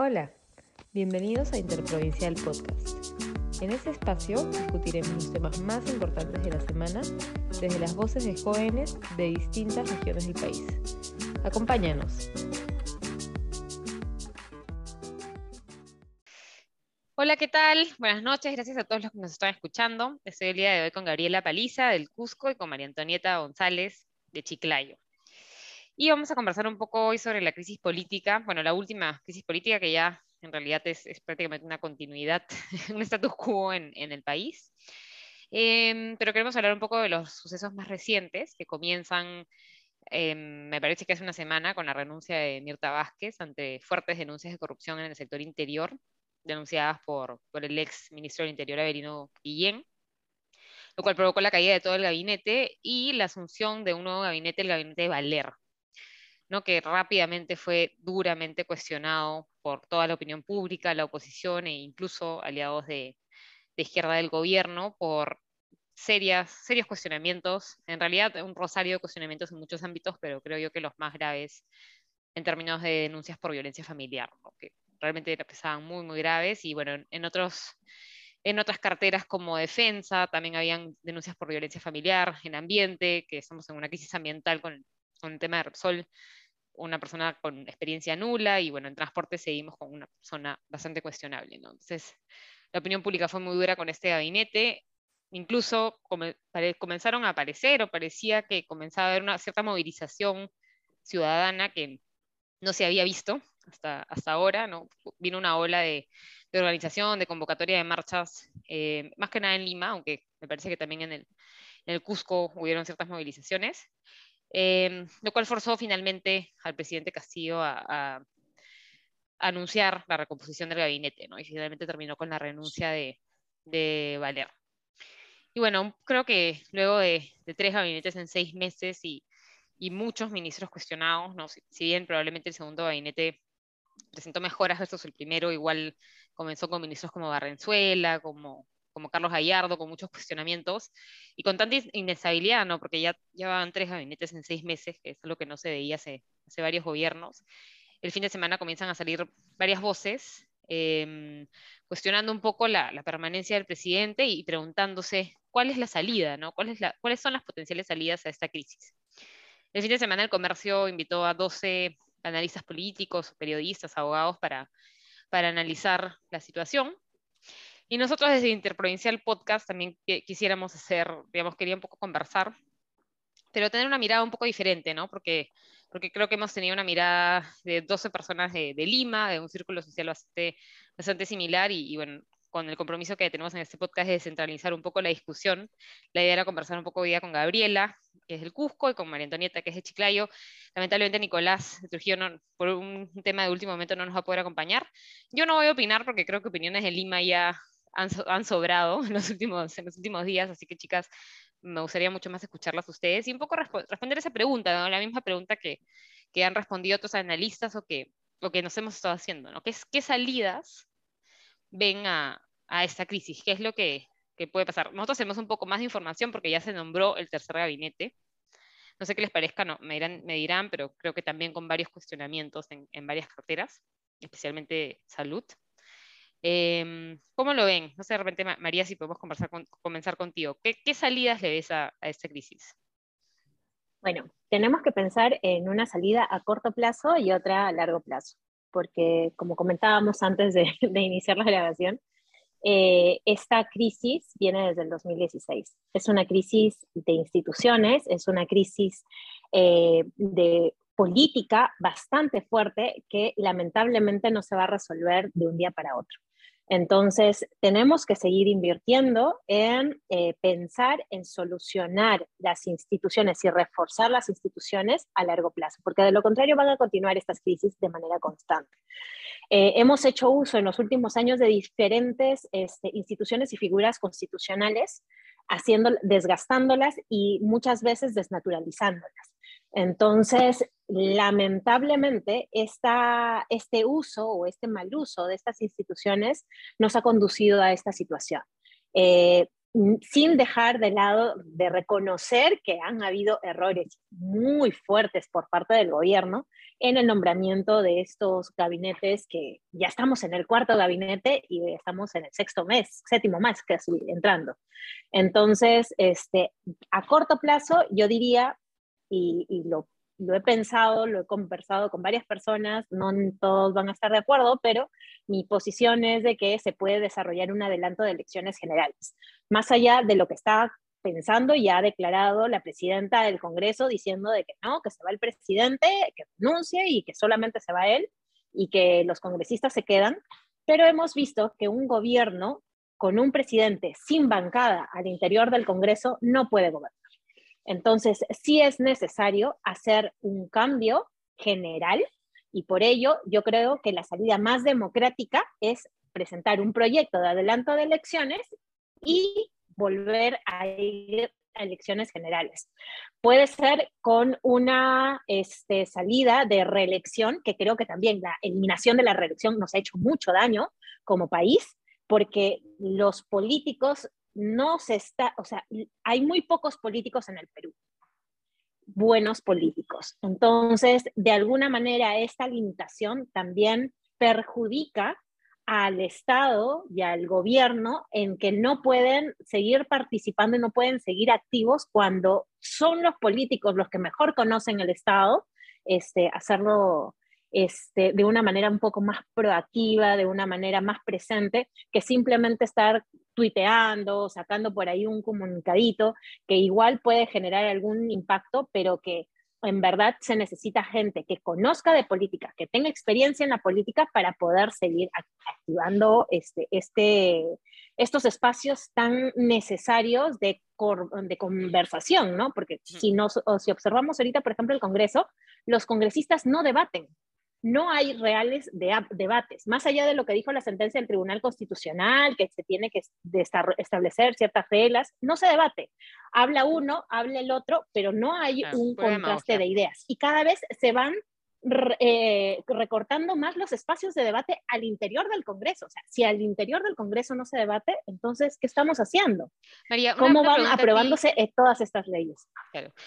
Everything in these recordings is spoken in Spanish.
Hola, bienvenidos a Interprovincial Podcast. En este espacio discutiremos los temas más importantes de la semana desde las voces de jóvenes de distintas regiones del país. Acompáñanos. Hola, ¿qué tal? Buenas noches, gracias a todos los que nos están escuchando. Estoy el día de hoy con Gabriela Paliza del Cusco y con María Antonieta González de Chiclayo. Y vamos a conversar un poco hoy sobre la crisis política, bueno, la última crisis política que ya en realidad es, prácticamente una continuidad, un status quo en, el país. Em, pero queremos hablar un poco de los sucesos más recientes que comienzan, em, me parece que hace una semana, con la renuncia de Mirta Vázquez ante fuertes denuncias de corrupción en el sector interior, denunciadas por, por el ex ministro del Interior, Averino Guillén, lo cual provocó la caída de todo el gabinete y la asunción de un nuevo gabinete, el gabinete de Valer, ¿no? que rápidamente fue duramente cuestionado por toda la opinión pública, la oposición e incluso aliados de, izquierda del gobierno por serias, serios cuestionamientos, en realidad un rosario de cuestionamientos en muchos ámbitos, pero creo yo que los más graves en términos de denuncias por violencia familiar, que realmente pesaban muy, muy graves. Y bueno, en, otros... En otras carteras como defensa también habían denuncias por violencia familiar, en ambiente, que estamos en una crisis ambiental con, con el tema de Repsol, una persona con experiencia nula y bueno, en transporte seguimos con una persona bastante cuestionable. Entonces, la opinión pública fue muy dura con este gabinete. Incluso comenzaron a aparecer o parecía que comenzaba a haber una cierta movilización ciudadana que no se había visto hasta, hasta ahora. ¿no? Vino una ola de, organización, de convocatoria de marchas, eh, más que nada en Lima, aunque me parece que también en el, en el Cusco hubieron ciertas movilizaciones. Em, lo cual forzó finalmente al presidente Castillo a, anunciar la recomposición del gabinete, ¿no? y finalmente terminó con la renuncia de, de Valer. Y bueno, creo que luego de, tres gabinetes en seis meses y, muchos ministros cuestionados, ¿no? si, si, bien probablemente el segundo gabinete presentó mejoras versus el primero, igual comenzó con ministros como Barrenzuela, como como Carlos Gallardo, con muchos cuestionamientos y con tanta inestabilidad, ¿no? Porque ya llevaban tres gabinetes en seis meses, que es algo que no se veía hace, hace varios gobiernos. El fin de semana comienzan a salir varias voces em, cuestionando un poco la, la, permanencia del presidente y preguntándose cuál es la salida, ¿no? ¿Cuál es la, ¿Cuáles son las potenciales salidas a esta crisis? El fin de semana el comercio invitó a 12 analistas políticos, periodistas, abogados para, para analizar la situación y nosotros desde Interprovincial Podcast también quisiéramos hacer, digamos, quería un poco conversar, pero tener una mirada un poco diferente, ¿no? Porque, porque creo que hemos tenido una mirada de 12 personas de, Lima, de un círculo social bastante, bastante similar y, bueno, con el compromiso que tenemos en este podcast de descentralizar un poco la discusión. La idea era conversar un poco hoy día con Gabriela, que es del Cusco, y con María Antonieta, que es de Chiclayo. Lamentablemente Nicolás de Trujillo, por un tema de último momento, no nos va a poder acompañar. Yo no voy a opinar porque creo que opiniones de Lima ya han, sobrado en los, últimos, en los últimos días, así que chicas, me gustaría mucho más escucharlas ustedes y un poco responder esa pregunta, la misma pregunta que, que, han respondido otros analistas o que, lo que nos hemos estado haciendo, ¿no? ¿Qué, ¿Qué, salidas ven a, a, esta crisis? ¿Qué es lo que, que, puede pasar? Nosotros tenemos un poco más de información porque ya se nombró el tercer gabinete. No sé qué les parezca, no, me, dirán, me dirán, pero creo que también con varios cuestionamientos en, en varias carteras, especialmente salud. Em, ¿Cómo lo ven? No sé, de repente, María, si podemos conversar comenzar contigo. ¿Qué, salidas le ves a, esta crisis? Bueno, tenemos que pensar en una salida a corto plazo y otra a largo plazo, porque como comentábamos antes de, iniciar la grabación, eh, esta crisis viene desde el 2016. Es una crisis de instituciones, es una crisis eh, de política bastante fuerte que lamentablemente no se va a resolver de un día para otro. Entonces, tenemos que seguir invirtiendo en eh, pensar en solucionar las instituciones y reforzar las instituciones a largo plazo, porque de lo contrario van a continuar estas crisis de manera constante. Eh, hemos hecho uso en los últimos años de diferentes este, instituciones y figuras constitucionales, haciendo, desgastándolas y muchas veces desnaturalizándolas. Entonces, lamentablemente, este uso o este mal uso de estas instituciones nos ha conducido a esta situación. Eh, sin dejar de lado de reconocer que han habido errores muy fuertes por parte del gobierno en el nombramiento de estos gabinetes que ya estamos en el cuarto gabinete y estamos en el sexto mes, séptimo mes casi entrando. Entonces, este, a corto plazo, yo diría, y, lo lo he pensado, lo he conversado con varias personas, no todos van a estar de acuerdo, pero mi posición es de que se puede desarrollar un adelanto de elecciones generales, más allá de lo que está pensando y ha declarado la presidenta del Congreso diciendo de que no, que se va el presidente, que renuncie y que solamente se va él y que los congresistas se quedan, pero hemos visto que un gobierno con un presidente sin bancada al interior del Congreso no puede gobernar. Entonces, sí es necesario hacer un cambio general y por ello yo creo que la salida más democrática es presentar un proyecto de adelanto de elecciones y volver a ir a elecciones generales. Puede ser con una este, salida de reelección, que creo que también la eliminación de la reelección nos ha hecho mucho daño como país, porque los políticos no se está, o sea, hay muy pocos políticos en el Perú, buenos políticos. Entonces, de alguna manera, esta limitación también perjudica al Estado y al gobierno en que no pueden seguir participando y no pueden seguir activos cuando son los políticos los que mejor conocen el Estado, este, hacerlo este, de una manera un poco más proactiva, de una manera más presente, que simplemente estar tuiteando, sacando por ahí un comunicadito, que igual puede generar algún impacto, pero que en verdad se necesita gente que conozca de política, que tenga experiencia en la política para poder seguir activando este, este, estos espacios tan necesarios de, de conversación, ¿no? Porque si, nos, si observamos ahorita, por ejemplo, el Congreso, los congresistas no debaten, no hay reales debates, más allá de lo que dijo la sentencia del Tribunal Constitucional, que se tiene que establecer ciertas reglas, no se debate. Habla uno, habla el otro, pero no hay un contraste de ideas. Y cada vez se van eh, recortando más los espacios de debate al interior del Congreso. O sea, si al interior del Congreso no se debate, entonces, ¿qué estamos haciendo? María, ¿Cómo van aprobándose todas estas leyes?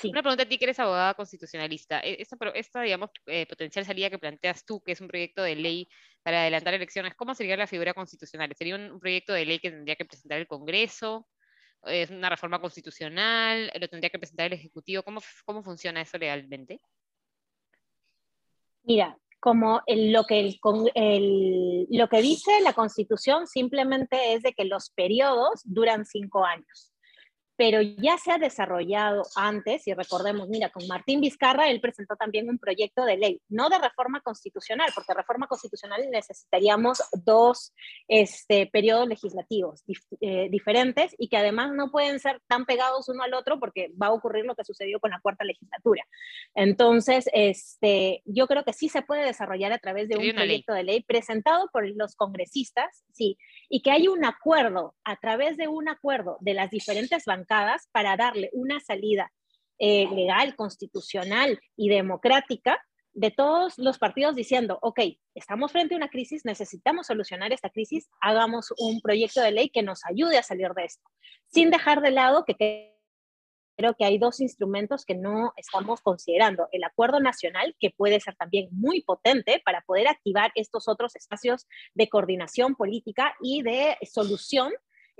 Una pregunta a ti que eres abogada constitucionalista. E, esta, esta digamos, eh, potencial salida que planteas tú, que es un proyecto de ley para adelantar elecciones, ¿cómo sería la figura constitucional? ¿Sería un, proyecto de ley que tendría que presentar el Congreso? ¿Es una reforma constitucional? ¿Lo tendría que presentar el Ejecutivo? ¿Cómo, cómo funciona eso legalmente? Mira, como lo, que lo que dice la Constitución simplemente es de que los periodos duran cinco años pero ya se ha desarrollado antes, y recordemos, mira, con Martín Vizcarra, él presentó también un proyecto de ley, no de reforma constitucional, porque reforma constitucional necesitaríamos dos este, periodos legislativos eh, diferentes y que además no pueden ser tan pegados uno al otro porque va a ocurrir lo que sucedió con la cuarta legislatura. Entonces, este, yo creo que sí se puede desarrollar a través de un proyecto de ley presentado por los congresistas, sí, y que hay un acuerdo, a través de un acuerdo de las diferentes bancadas, para darle una salida eh, legal, constitucional y democrática de todos los partidos diciendo, ok, estamos frente a una crisis, necesitamos solucionar esta crisis, hagamos un proyecto de ley que nos ayude a salir de esto, sin dejar de lado que creo que hay dos instrumentos que no estamos considerando. El acuerdo nacional, que puede ser también muy potente para poder activar estos otros espacios de coordinación política y de solución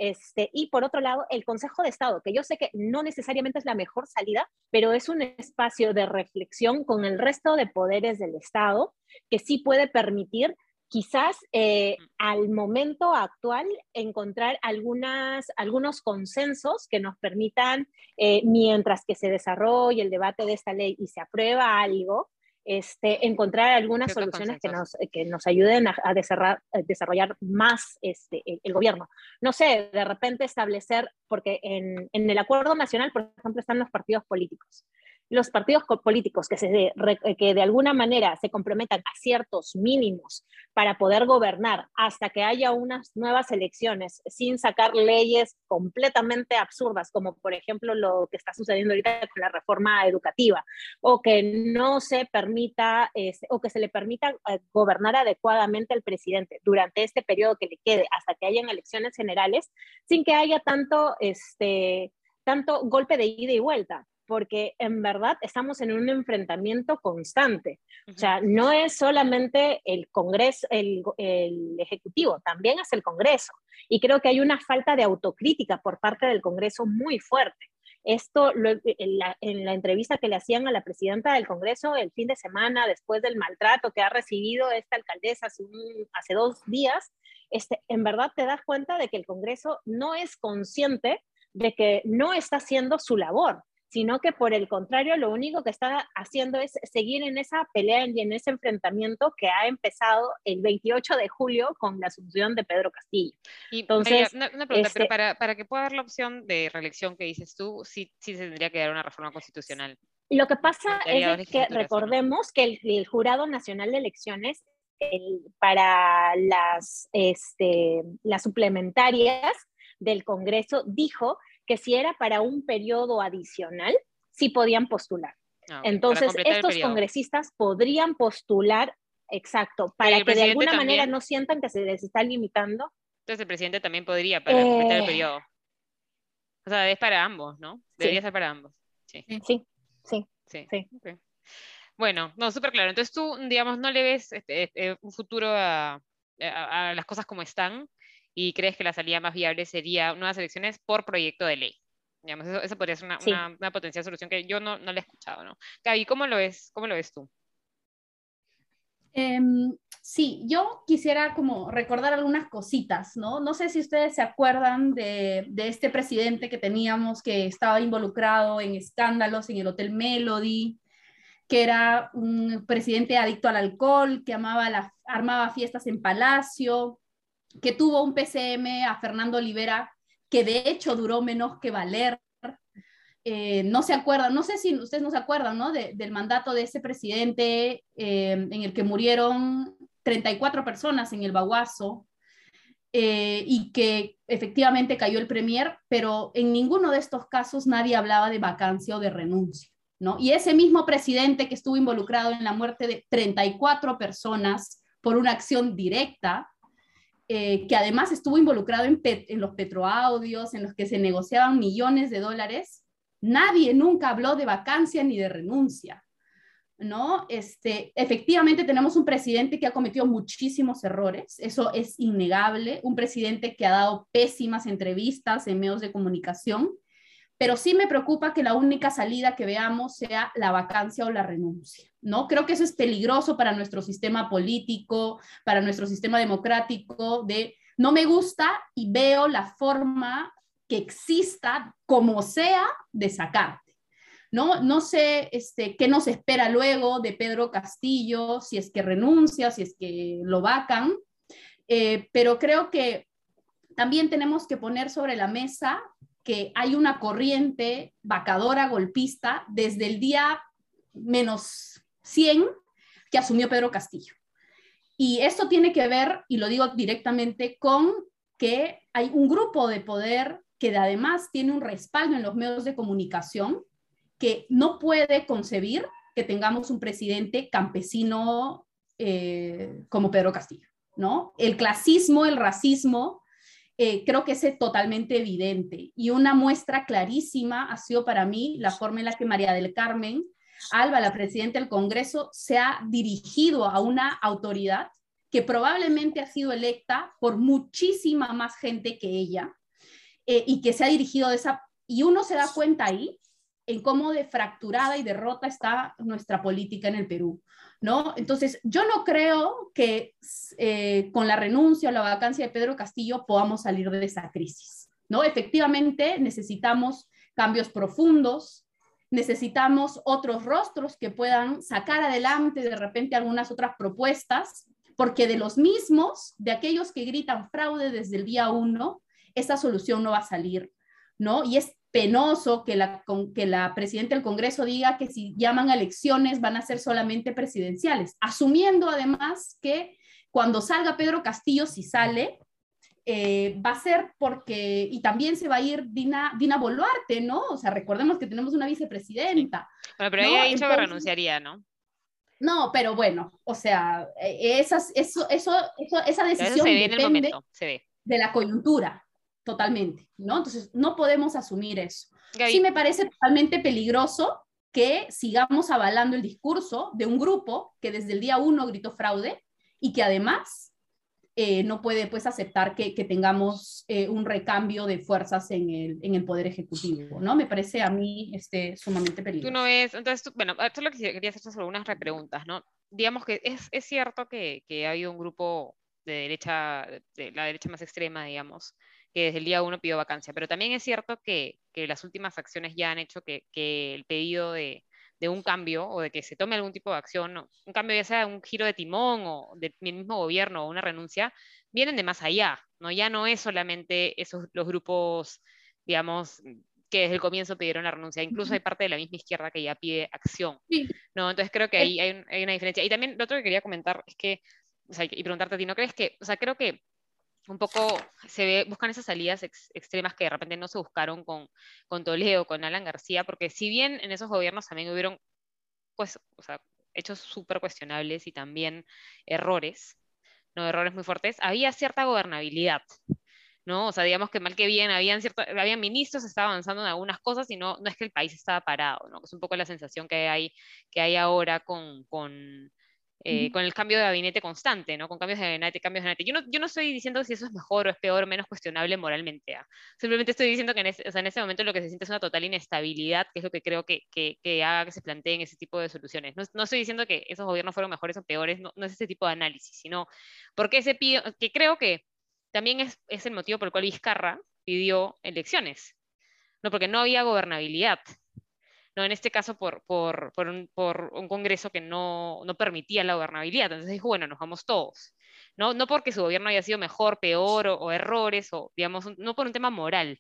este, y por otro lado, el Consejo de Estado, que yo sé que no necesariamente es la mejor salida, pero es un espacio de reflexión con el resto de poderes del Estado que sí puede permitir quizás eh, al momento actual encontrar algunas, algunos consensos que nos permitan, eh, mientras que se desarrolle el debate de esta ley y se aprueba algo, este, encontrar algunas soluciones que nos, que nos ayuden a, desarrollar, más este, el, gobierno. No sé, de repente establecer, porque en, en, el acuerdo nacional, por ejemplo, están los partidos políticos. Los partidos políticos que, se que de alguna manera se comprometan a ciertos mínimos para poder gobernar hasta que haya unas nuevas elecciones sin sacar leyes completamente absurdas, como por ejemplo lo que está sucediendo ahorita con la reforma educativa, o que no se permita este, o que se le permita eh, gobernar adecuadamente al presidente durante este periodo que le quede hasta que hayan elecciones generales, sin que haya tanto, este, tanto golpe de ida y vuelta porque en verdad estamos en un enfrentamiento constante. O sea, no es solamente el Congreso, el, Ejecutivo, también es el Congreso. Y creo que hay una falta de autocrítica por parte del Congreso muy fuerte. Esto en, la, entrevista que le hacían a la presidenta del Congreso el fin de semana, después del maltrato que ha recibido esta alcaldesa hace, hace dos días, este, en verdad te das cuenta de que el Congreso no es consciente de que no está haciendo su labor sino que por el contrario, lo único que está haciendo es seguir en esa pelea y en ese enfrentamiento que ha empezado el 28 de julio con la asunción de Pedro Castillo. Y, Entonces, una, pregunta, pero este para, para, que pueda dar la opción de reelección que dices tú, sí, sí se tendría que dar una reforma constitucional. Lo que pasa es que recordemos que el, Jurado Nacional de Elecciones para las, este, las suplementarias del Congreso dijo que si era para un periodo adicional, sí podían postular. Ah, Entonces, estos congresistas podrían postular, exacto, para que de alguna manera no sientan que se les está limitando. Entonces, el presidente también podría para completar el eh, periodo. O sea, es para ambos, ¿no? Debería ser para ambos. Sí, sí, sí. sí. Bueno, no, súper claro. Entonces tú, digamos, no le ves este, este, un futuro a, las cosas como están, y crees que la salida más viable sería nuevas elecciones por proyecto de ley. Digamos, eso, podría ser una, una, potencial solución que yo no, no le he escuchado, ¿no? Gaby, ¿cómo lo ves, cómo lo ves tú? Em, sí, yo quisiera como recordar algunas cositas, ¿no? No sé si ustedes se acuerdan de, de, este presidente que teníamos que estaba involucrado en escándalos en el Hotel Melody, que era un presidente adicto al alcohol, que amaba la, armaba fiestas en Palacio, que tuvo un PCM a Fernando Olivera, que de hecho duró menos que Valer. Eh, no se acuerdan, no sé si ustedes no se acuerdan, ¿no? del mandato de ese presidente eh, en el que murieron 34 personas en el Baguazo eh, y que efectivamente cayó el premier, pero en ninguno de estos casos nadie hablaba de vacancia o de renuncia, ¿no? Y ese mismo presidente que estuvo involucrado en la muerte de 34 personas por una acción directa, eh, que además estuvo involucrado en, los petroaudios, en los que se negociaban millones de dólares, nadie nunca habló de vacancia ni de renuncia. ¿no? Este, efectivamente tenemos un presidente que ha cometido muchísimos errores, eso es innegable, un presidente que ha dado pésimas entrevistas en medios de comunicación, pero sí me preocupa que la única salida que veamos sea la vacancia o la renuncia, ¿no? Creo que eso es peligroso para nuestro sistema político, para nuestro sistema democrático, de no me gusta y veo la forma que exista, como sea, de sacarte. ¿no? No sé este, qué nos espera luego de Pedro Castillo, si es que renuncia, si es que lo vacan, eh, pero creo que también tenemos que poner sobre la mesa que hay una corriente vacadora, golpista, desde el día menos 100 que asumió Pedro Castillo. Y esto tiene que ver, y lo digo directamente, con que hay un grupo de poder que además tiene un respaldo en los medios de comunicación que no puede concebir que tengamos un presidente campesino eh, como Pedro Castillo, ¿no? El clasismo, el racismo eh, creo que es totalmente evidente. Y una muestra clarísima ha sido para mí la forma en la que María del Carmen Alba, la presidenta del Congreso, se ha dirigido a una autoridad que probablemente ha sido electa por muchísima más gente que ella eh, y que se ha dirigido de esa... Y uno se da cuenta ahí en cómo de fracturada y derrota está nuestra política en el Perú. ¿No? Entonces, yo no creo que eh, con la renuncia o la vacancia de Pedro Castillo podamos salir de esa crisis, ¿no? Efectivamente, necesitamos cambios profundos, necesitamos otros rostros que puedan sacar adelante de repente algunas otras propuestas, porque de los mismos, de aquellos que gritan fraude desde el día uno, esa solución no va a salir, ¿no? Y es penoso que la, que la presidenta del Congreso diga que si llaman a elecciones van a ser solamente presidenciales, asumiendo además que cuando salga Pedro Castillo, si sale, eh, va a ser porque, y también se va a ir Dina, Dina Boluarte, ¿no? O sea, recordemos que tenemos una vicepresidenta. Bueno, pero ella ha dicho que renunciaría, ¿no? No, pero bueno, o sea, e, esas, eso, eso, esa decisión depende de la coyuntura, totalmente, ¿no? Entonces, no podemos asumir eso. Sí me parece totalmente peligroso que sigamos avalando el discurso de un grupo que desde el día uno gritó fraude y que además eh, no puede pues aceptar que, tengamos eh, un recambio de fuerzas en el, en el, Poder Ejecutivo, ¿no? Me parece a mí este, sumamente peligroso. Tú no ves, entonces, bueno, esto es lo que quería hacer sobre unas repreguntas, ¿no? Digamos que es, es cierto que, que, ha habido un grupo de derecha, de la derecha más extrema, digamos, que desde el día uno pidió vacancia, pero también es cierto que, que las últimas acciones ya han hecho que, que el pedido de, de un cambio o de que se tome algún tipo de acción, un cambio ya sea un giro de timón o del mismo gobierno o una renuncia, vienen de más allá, ¿no? Ya no es solamente esos los grupos, digamos, que desde el comienzo pidieron la renuncia, incluso hay parte de la misma izquierda que ya pide acción, ¿no? Entonces creo que ahí hay, hay, una diferencia. Y también lo otro que quería comentar es que, o sea, y preguntarte a ti, ¿no crees que, o sea, creo que un poco se ve, buscan esas salidas extremas que de repente no se buscaron con, con Toledo, con Alan García, porque si bien en esos gobiernos también hubieron pues, o sea, hechos súper cuestionables y también errores, ¿no? errores muy fuertes, había cierta gobernabilidad. ¿no? O sea, digamos que mal que bien, habían, cierto, habían ministros, estaba avanzando en algunas cosas y no, no es que el país estaba parado, ¿no? Es un poco la sensación que hay, que hay ahora con, eh, con el cambio de gabinete constante, ¿no? Con cambios de gabinete, cambios de gabinete. Yo no, yo no estoy diciendo si eso es mejor o es peor o menos cuestionable moralmente. ¿ah? Simplemente estoy diciendo que en ese, o sea, en ese, momento lo que se siente es una total inestabilidad, que es lo que creo que, que, que haga que se planteen ese tipo de soluciones. No, no, estoy diciendo que esos gobiernos fueron mejores o peores, no, no es ese tipo de análisis, sino porque ese pido, que creo que también es, es el motivo por el cual Vizcarra pidió elecciones. No, porque no había gobernabilidad. ¿No? En este caso por, por, por, un, por un, Congreso que no, no, permitía la gobernabilidad. Entonces dijo, bueno, nos vamos todos. No, no porque su gobierno haya sido mejor, peor o, errores, o digamos, no por un tema moral,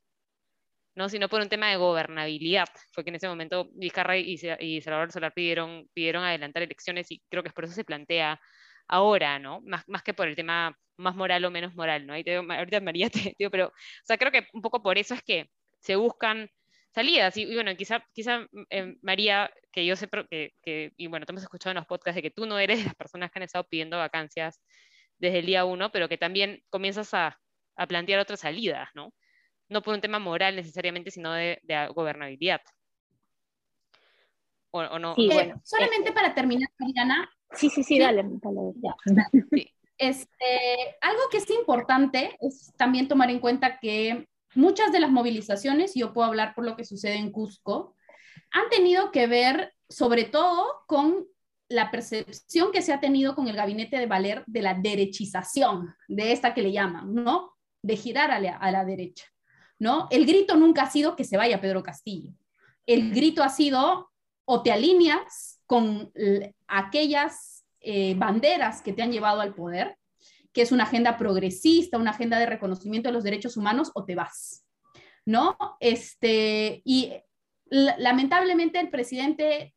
¿no? sino por un tema de gobernabilidad. Fue que en ese momento Vizcarra y, y Salvador Solar pidieron, pidieron adelantar elecciones y creo que es por eso se plantea ahora, ¿no? Más, más que por el tema más moral o menos moral, ¿no? ahorita María te digo, pero, o sea, creo que un poco por eso es que se buscan salidas. Y, bueno, quizá, quizá eh, María, que yo sé, que, que, y bueno, te hemos escuchado en los podcasts de que tú no eres de las personas que han estado pidiendo vacancias desde el día uno, pero que también comienzas a, a plantear otras salidas, ¿no? No por un tema moral necesariamente, sino de, de gobernabilidad. ¿O, o no? Sí, bueno, solamente eh, para terminar, Mariana. Sí, sí, sí, dale, dale ya. Sí. Este, algo que es importante es también tomar en cuenta que muchas de las movilizaciones, yo puedo hablar por lo que sucede en Cusco, han tenido que ver sobre todo con la percepción que se ha tenido con el gabinete de Valer de la derechización, de esta que le llaman, ¿no? De girar a la, derecha, ¿no? El grito nunca ha sido que se vaya Pedro Castillo. El grito ha sido o te alineas con aquellas eh, banderas que te han llevado al poder, que es una agenda progresista, una agenda de reconocimiento de los derechos humanos, o te vas, ¿no? Este, y lamentablemente el presidente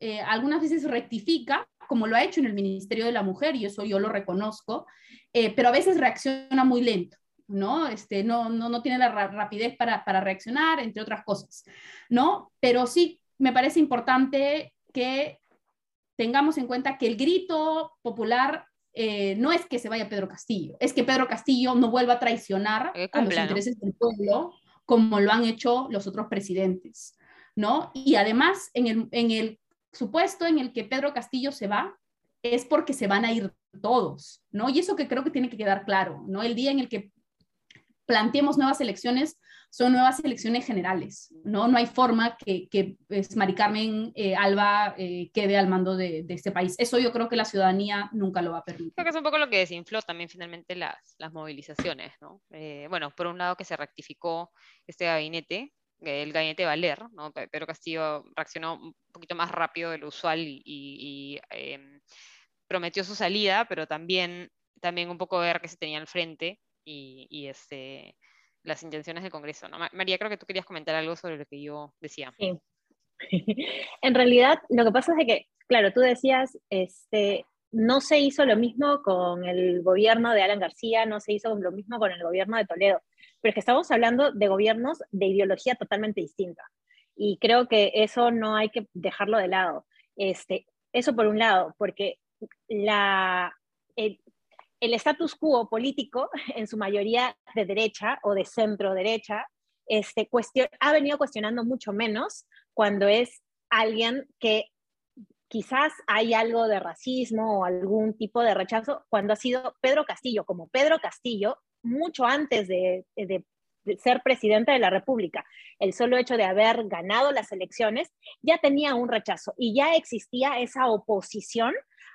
eh, algunas veces rectifica, como lo ha hecho en el Ministerio de la Mujer, y eso yo lo reconozco, eh, pero a veces reacciona muy lento. ¿no? Este, no, no, no tiene la rapidez para, para reaccionar, entre otras cosas, ¿no? Pero sí me parece importante que tengamos en cuenta que el grito popular eh, no es que se vaya Pedro Castillo, es que Pedro Castillo no vuelva a traicionar a los intereses del pueblo como lo han hecho los otros presidentes, ¿no? Y además, en el, en el supuesto en el que Pedro Castillo se va, es porque se van a ir todos, ¿no? Y eso que creo que tiene que quedar claro, ¿no? El día en el que planteemos nuevas elecciones, son nuevas elecciones generales, ¿no? No hay forma que, que pues, Mari Carmen eh, Alba eh, quede al mando de, este país. Eso yo creo que la ciudadanía nunca lo va a permitir. Creo que es un poco lo que desinfló también finalmente las, las movilizaciones, ¿no? Eh, bueno, por un lado que se rectificó este gabinete, el gabinete Valer, ¿no? Pedro Castillo reaccionó un poquito más rápido de lo usual y, em, prometió su salida, pero también, también un poco ver qué se tenía al frente y, y este las intenciones del Congreso. María, creo que tú querías comentar algo sobre lo que yo decía. Sí. en realidad, lo que pasa es que, claro, tú decías, este, no se hizo lo mismo con el gobierno de Alan García, no se hizo lo mismo con el gobierno de Toledo, pero es que estamos hablando de gobiernos de ideología totalmente distinta. Y creo que eso no hay que dejarlo de lado. Este, eso por un lado, porque la, el status quo político, en su mayoría de derecha o de centro derecha, este, ha venido cuestionando mucho menos cuando es alguien que quizás hay algo de racismo o algún tipo de rechazo, cuando ha sido Pedro Castillo, como Pedro Castillo, mucho antes de, de, ser presidente de la República, el solo hecho de haber ganado las elecciones, ya tenía un rechazo y ya existía esa oposición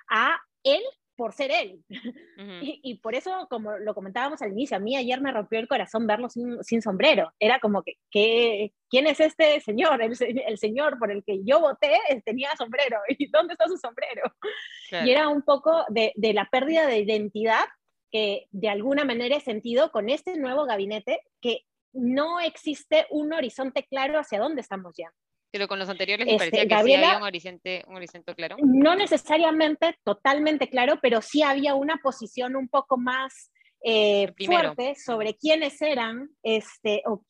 a él por ser él. y, por eso, como lo comentábamos al inicio, a mí ayer me rompió el corazón verlo sin, sombrero. Era como que, ¿quién es este señor? El, el, señor por el que yo voté tenía sombrero. ¿Y dónde está su sombrero? Y era un poco de, de la pérdida de identidad que de alguna manera he sentido con este nuevo gabinete, que no existe un horizonte claro hacia dónde estamos ya. Pero con los anteriores me este, parecía que sí había un horizonte, un horizonte claro. No necesariamente totalmente claro, pero sí había una posición un poco más eh, fuerte sobre quiénes eran este, o,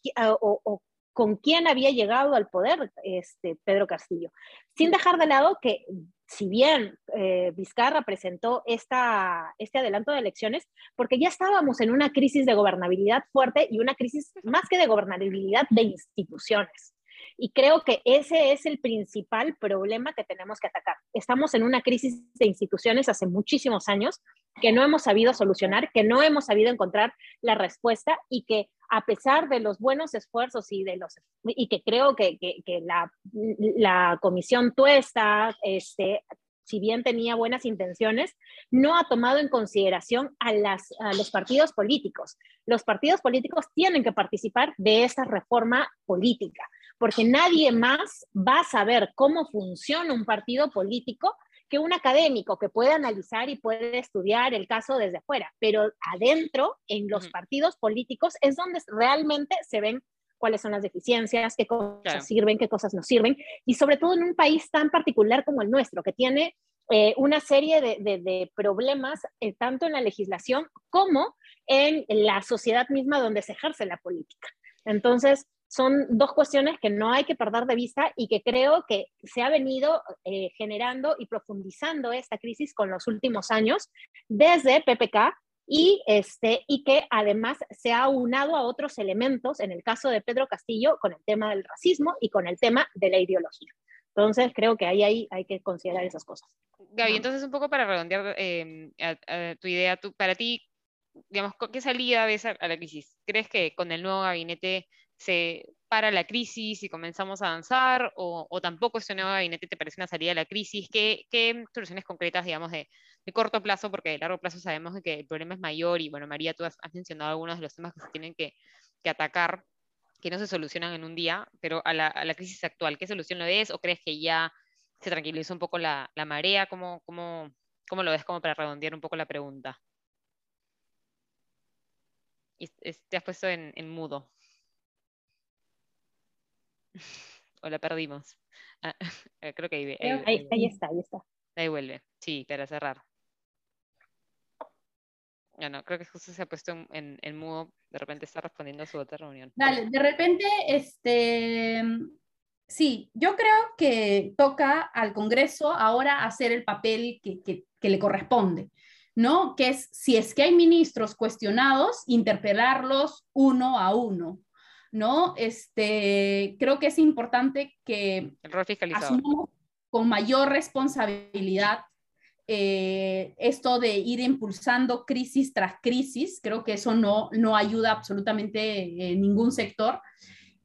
o, con quién había llegado al poder este, Pedro Castillo. Sin dejar de lado que si bien eh, Vizcarra presentó esta, este adelanto de elecciones, porque ya estábamos en una crisis de gobernabilidad fuerte y una crisis más que de gobernabilidad de instituciones. Y creo que ese es el principal problema que tenemos que atacar. Estamos en una crisis de instituciones hace muchísimos años que no hemos sabido solucionar, que no hemos sabido encontrar la respuesta y que a pesar de los buenos esfuerzos y de los y que creo que, que, la, la, comisión tuesta este, si bien tenía buenas intenciones, no ha tomado en consideración a, las, a, los partidos políticos. Los partidos políticos tienen que participar de esta reforma política porque nadie más va a saber cómo funciona un partido político que un académico que puede analizar y puede estudiar el caso desde afuera, pero adentro, en los partidos políticos, es donde realmente se ven cuáles son las deficiencias, qué cosas sirven, qué cosas no sirven, y sobre todo en un país tan particular como el nuestro, que tiene eh, una serie de, problemas eh, tanto en la legislación como en la sociedad misma donde se ejerce la política. Entonces, son dos cuestiones que no hay que perder de vista y que creo que se ha venido eh, generando y profundizando esta crisis con los últimos años desde PPK y, este, y que además se ha unado a otros elementos, en el caso de Pedro Castillo, con el tema del racismo y con el tema de la ideología. Entonces, creo que ahí, ahí hay que considerar esas cosas. Gaby, entonces un poco para redondear em, tu idea, para ti, digamos, ¿qué salida ves a la crisis? ¿Crees que con el nuevo gabinete se para la crisis y comenzamos a avanzar, o, tampoco este nuevo gabinete te parece una salida de la crisis? ¿Qué, soluciones concretas, digamos, de, corto plazo? Porque de largo plazo sabemos que el problema es mayor y, bueno, María, tú has, mencionado algunos de los temas que se tienen que, atacar, que no se solucionan en un día, pero a la, a crisis actual, ¿qué solución lo ves? ¿O crees que ya se tranquilizó un poco la, marea? ¿Cómo, cómo, ¿Cómo lo ves como para redondear un poco la pregunta? Te has puesto en mudo. o la perdimos. Ah, eh, creo que ahí, ahí, ahí, está, ahí está. Ahí vuelve, sí, para cerrar. Bueno, creo que justo se ha puesto en, en, mudo, de repente está respondiendo a su otra reunión. Dale, de repente, este, sí, yo creo que toca al Congreso ahora hacer el papel que, que, que le corresponde. ¿no? Que es, si es que hay ministros cuestionados, interpelarlos uno a uno, ¿no? Este, creo que es importante que asumamos con mayor responsabilidad eh, esto de ir impulsando crisis tras crisis. Creo que eso no, no ayuda absolutamente en ningún sector.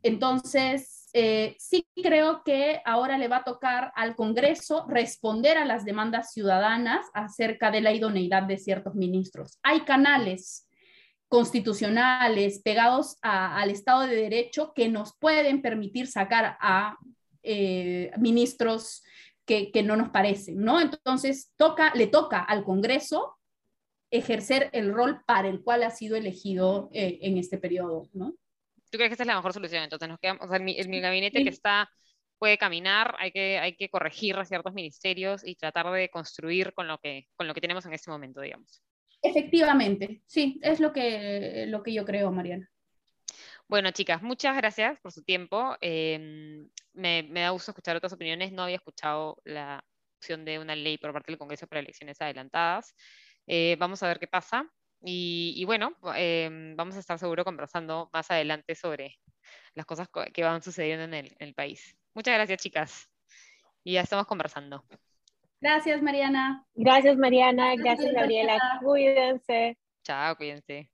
Entonces, eh, sí creo que ahora le va a tocar al Congreso responder a las demandas ciudadanas acerca de la idoneidad de ciertos ministros. Hay canales constitucionales pegados al Estado de Derecho que nos pueden permitir sacar a eh, ministros que, no nos parecen, ¿no? Entonces, toca, le toca al Congreso ejercer el rol para el cual ha sido elegido eh, en este periodo, ¿no? ¿Tú crees que esa es la mejor solución? Entonces nos quedamos, o sea, el, el gabinete que está puede caminar, hay que, hay que corregir a ciertos ministerios y tratar de construir con lo que, con lo que tenemos en este momento, digamos. Efectivamente, sí, es lo que, lo que yo creo, Mariana. Bueno, chicas, muchas gracias por su tiempo. Em, me, me, da gusto escuchar otras opiniones. No había escuchado la opción de una ley por parte del Congreso para elecciones adelantadas. Eh, vamos a ver qué pasa. Y, y bueno, eh, vamos a estar seguro conversando más adelante sobre las cosas que van sucediendo en el, en el país. Muchas gracias, chicas. Y ya estamos conversando. Gracias, Mariana. Gracias, Mariana. Gracias, Gabriela. Cuídense. Chao, cuídense.